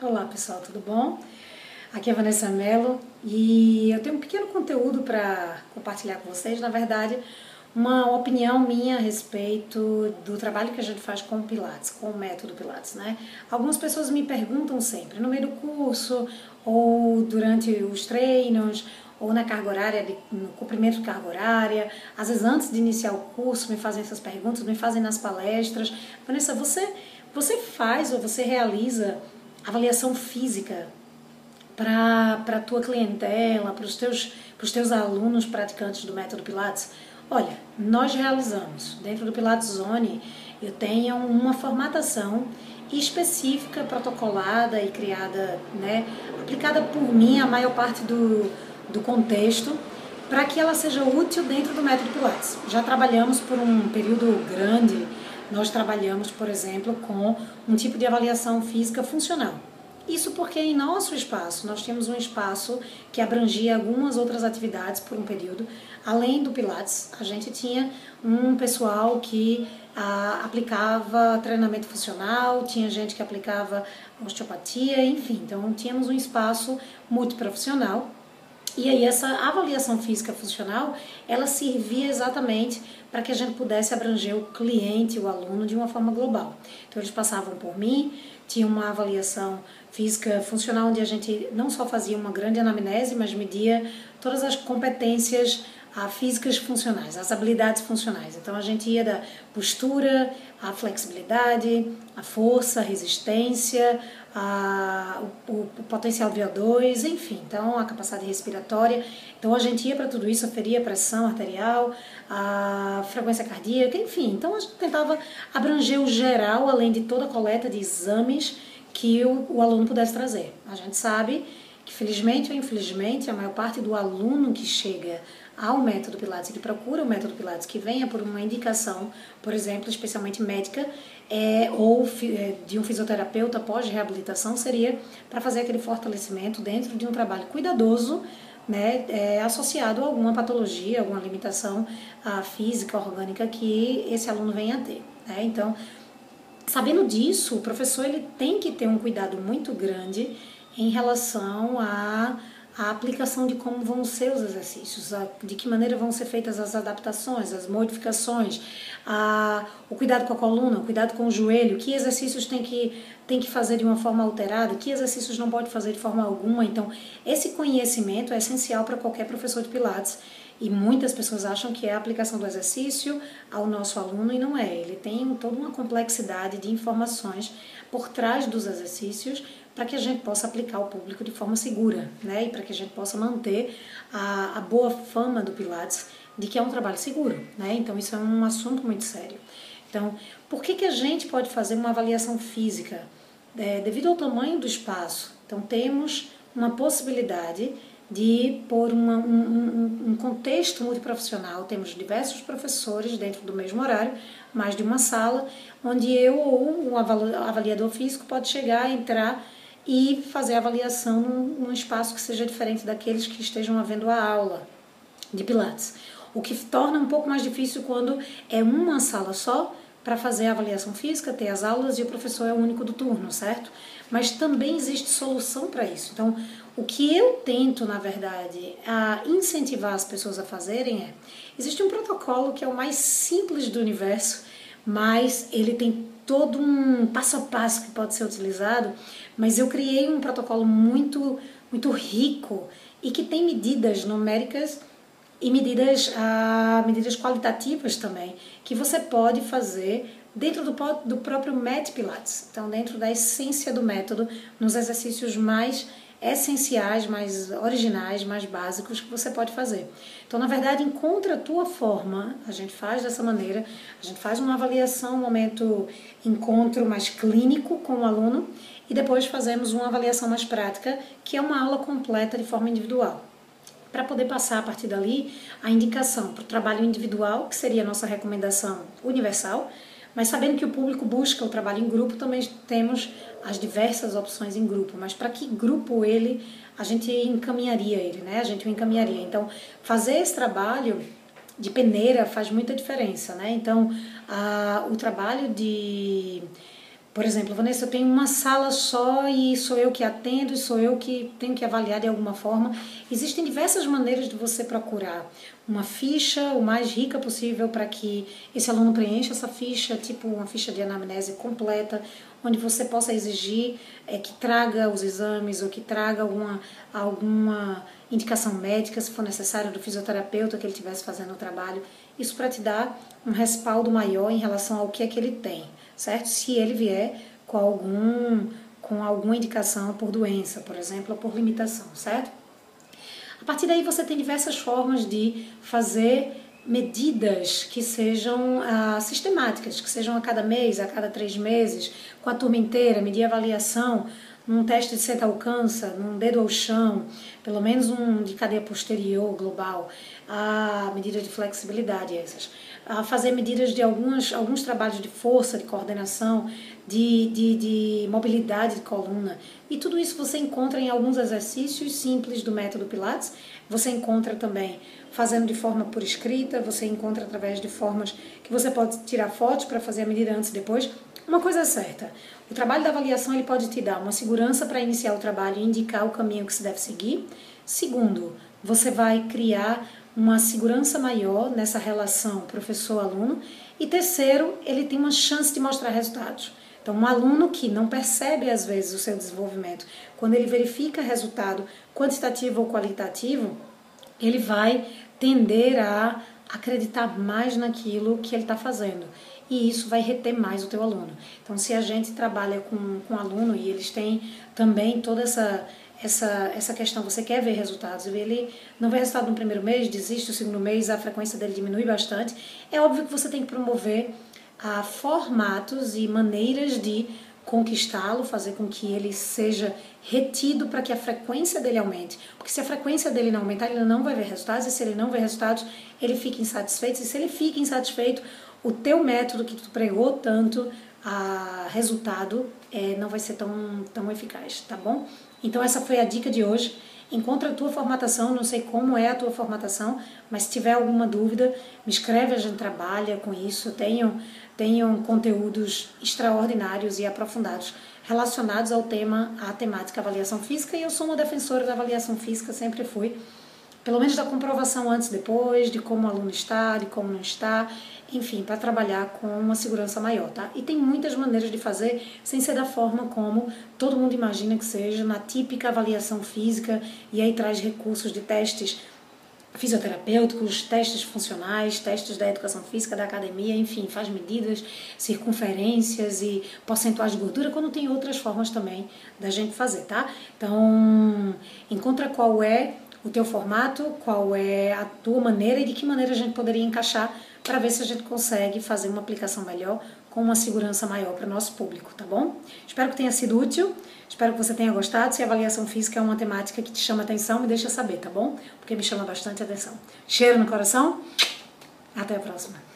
Olá pessoal, tudo bom? Aqui é Vanessa Mello e eu tenho um pequeno conteúdo para compartilhar com vocês. Na verdade, uma opinião minha a respeito do trabalho que a gente faz com o Pilates, com o método Pilates, né? Algumas pessoas me perguntam sempre, no meio do curso, ou durante os treinos, ou na carga horária, no cumprimento de carga horária, às vezes antes de iniciar o curso me fazem essas perguntas, me fazem nas palestras. Vanessa, você, você faz ou você realiza avaliação física para a tua clientela, para os teus, teus alunos praticantes do método Pilates? Olha, nós realizamos, dentro do Pilates Zone, eu tenho uma formatação específica, protocolada e criada, né, aplicada por mim a maior parte do, do contexto, para que ela seja útil dentro do método Pilates. Já trabalhamos por um período grande, nós trabalhamos, por exemplo, com um tipo de avaliação física funcional. Isso porque em nosso espaço nós tínhamos um espaço que abrangia algumas outras atividades por um período. Além do Pilates, a gente tinha um pessoal que ah, aplicava treinamento funcional, tinha gente que aplicava osteopatia, enfim. Então tínhamos um espaço multiprofissional e aí essa avaliação física funcional, ela servia exatamente para que a gente pudesse abranger o cliente, o aluno de uma forma global. Então eles passavam por mim, tinha uma avaliação física funcional onde a gente não só fazia uma grande anamnese, mas media todas as competências a físicas funcionais, as habilidades funcionais. Então a gente ia da postura, a flexibilidade, a força, a resistência, a, o, o potencial VO2, enfim, então a capacidade respiratória. Então a gente ia para tudo isso, aferia a pressão arterial, a frequência cardíaca, enfim. Então a gente tentava abranger o geral, além de toda a coleta de exames que o, o aluno pudesse trazer. A gente sabe que felizmente ou infelizmente a maior parte do aluno que chega ao método Pilates, que procura o método Pilates, que venha por uma indicação, por exemplo, especialmente médica, é, ou é, de um fisioterapeuta pós-reabilitação, seria para fazer aquele fortalecimento dentro de um trabalho cuidadoso, né, é, associado a alguma patologia, alguma limitação a, física, orgânica que esse aluno venha a ter. Né? Então, sabendo disso, o professor ele tem que ter um cuidado muito grande em relação a a aplicação de como vão ser os exercícios, a, de que maneira vão ser feitas as adaptações, as modificações, a, o cuidado com a coluna, o cuidado com o joelho, que exercícios tem que, tem que fazer de uma forma alterada, que exercícios não pode fazer de forma alguma. Então, esse conhecimento é essencial para qualquer professor de Pilates. E muitas pessoas acham que é a aplicação do exercício ao nosso aluno e não é. Ele tem toda uma complexidade de informações por trás dos exercícios para que a gente possa aplicar ao público de forma segura, né? E para que a gente possa manter a, a boa fama do Pilates de que é um trabalho seguro, né? Então isso é um assunto muito sério. Então, por que, que a gente pode fazer uma avaliação física? É, devido ao tamanho do espaço, então temos uma possibilidade de pôr um, um, um, contexto multiprofissional. Temos diversos professores dentro do mesmo horário, mais de uma sala, onde eu ou um avaliador físico pode chegar, entrar e fazer a avaliação num, num espaço que seja diferente daqueles que estejam havendo a aula de Pilates. O que torna um pouco mais difícil quando é uma sala só para fazer a avaliação física, ter as aulas e o professor é o único do turno, certo? Mas também existe solução para isso. Então, o que eu tento, na verdade, a incentivar as pessoas a fazerem é: existe um protocolo que é o mais simples do universo, mas ele tem todo um passo a passo que pode ser utilizado, mas eu criei um protocolo muito muito rico e que tem medidas numéricas e medidas ah, medidas qualitativas também que você pode fazer dentro do, do próprio Met Pilates. Então, dentro da essência do método, nos exercícios mais essenciais, mais originais, mais básicos que você pode fazer. Então, na verdade, encontra a tua forma. A gente faz dessa maneira. A gente faz uma avaliação, um momento encontro mais clínico com o aluno e depois fazemos uma avaliação mais prática, que é uma aula completa de forma individual. Para poder passar a partir dali a indicação para o trabalho individual, que seria a nossa recomendação universal, mas sabendo que o público busca o trabalho em grupo, também temos as diversas opções em grupo. Mas para que grupo ele, a gente encaminharia ele, né? A gente o encaminharia. Então, fazer esse trabalho de peneira faz muita diferença, né? Então, a, o trabalho de Por exemplo, Vanessa, eu tenho uma sala só e sou eu que atendo e sou eu que tenho que avaliar de alguma forma. Existem diversas maneiras de você procurar uma ficha o mais rica possível para que esse aluno preencha essa ficha, tipo uma ficha de anamnese completa, onde você possa exigir é, que traga os exames ou que traga alguma, alguma indicação médica, se for necessário, do fisioterapeuta que ele estivesse fazendo o trabalho. Isso para te dar um respaldo maior em relação ao que é que ele tem certo? Se ele vier com algum com alguma indicação por doença, por exemplo, ou por limitação, certo? A partir daí você tem diversas formas de fazer medidas que sejam ah, sistemáticas, que sejam a cada mês, a cada três meses, com a turma inteira, medir avaliação, num teste de senta alcança, num dedo ao chão, pelo menos um de cadeia posterior global, a medida de flexibilidade essas a fazer medidas de alguns, alguns trabalhos de força, de coordenação, de, de, de mobilidade de coluna. E tudo isso você encontra em alguns exercícios simples do método Pilates. Você encontra também fazendo de forma por escrita, você encontra através de formas que você pode tirar fotos para fazer a medida antes e depois. Uma coisa é certa, o trabalho da avaliação ele pode te dar uma segurança para iniciar o trabalho e indicar o caminho que se deve seguir. Segundo, você vai criar uma segurança maior nessa relação professor-aluno. E terceiro, ele tem uma chance de mostrar resultados. Então, um aluno que não percebe às vezes o seu desenvolvimento, quando ele verifica resultado quantitativo ou qualitativo, ele vai tender a acreditar mais naquilo que ele está fazendo. E isso vai reter mais o teu aluno. Então, se a gente trabalha com, com aluno e eles têm também toda essa essa, essa questão, você quer ver resultados, ele não vê resultado no primeiro mês, desiste, no segundo mês a frequência dele diminui bastante, é óbvio que você tem que promover a ah, formatos e maneiras de conquistá-lo, fazer com que ele seja retido para que a frequência dele aumente. Porque se a frequência dele não aumentar, ele não vai ver resultados, e se ele não vê resultados, ele fica insatisfeito, e se ele fica insatisfeito, o teu método que tu pregou tanto a resultado é, não vai ser tão, tão eficaz, tá bom? Então essa foi a dica de hoje. Encontra a tua formatação, não sei como é a tua formatação, mas se tiver alguma dúvida, me escreve, a gente trabalha com isso. Tenham, tenham conteúdos extraordinários e aprofundados relacionados ao tema, à temática avaliação física, e eu sou uma defensora da avaliação física, sempre fui pelo menos da comprovação antes e depois, de como o aluno está, de como não está, enfim, para trabalhar com uma segurança maior, tá? E tem muitas maneiras de fazer sem ser da forma como todo mundo imagina que seja, na típica avaliação física, e aí traz recursos de testes fisioterapêuticos, testes funcionais, testes da educação física, da academia, enfim, faz medidas, circunferências e porcentuais de gordura, quando tem outras formas também da gente fazer, tá? Então, encontra qual é o teu formato, qual é a tua maneira e de que maneira a gente poderia encaixar para ver se a gente consegue fazer uma aplicação melhor com uma segurança maior para o nosso público, tá bom? Espero que tenha sido útil, espero que você tenha gostado. Se a avaliação física é uma temática que te chama atenção, me deixa saber, tá bom? Porque me chama bastante atenção. Cheiro no coração, até a próxima.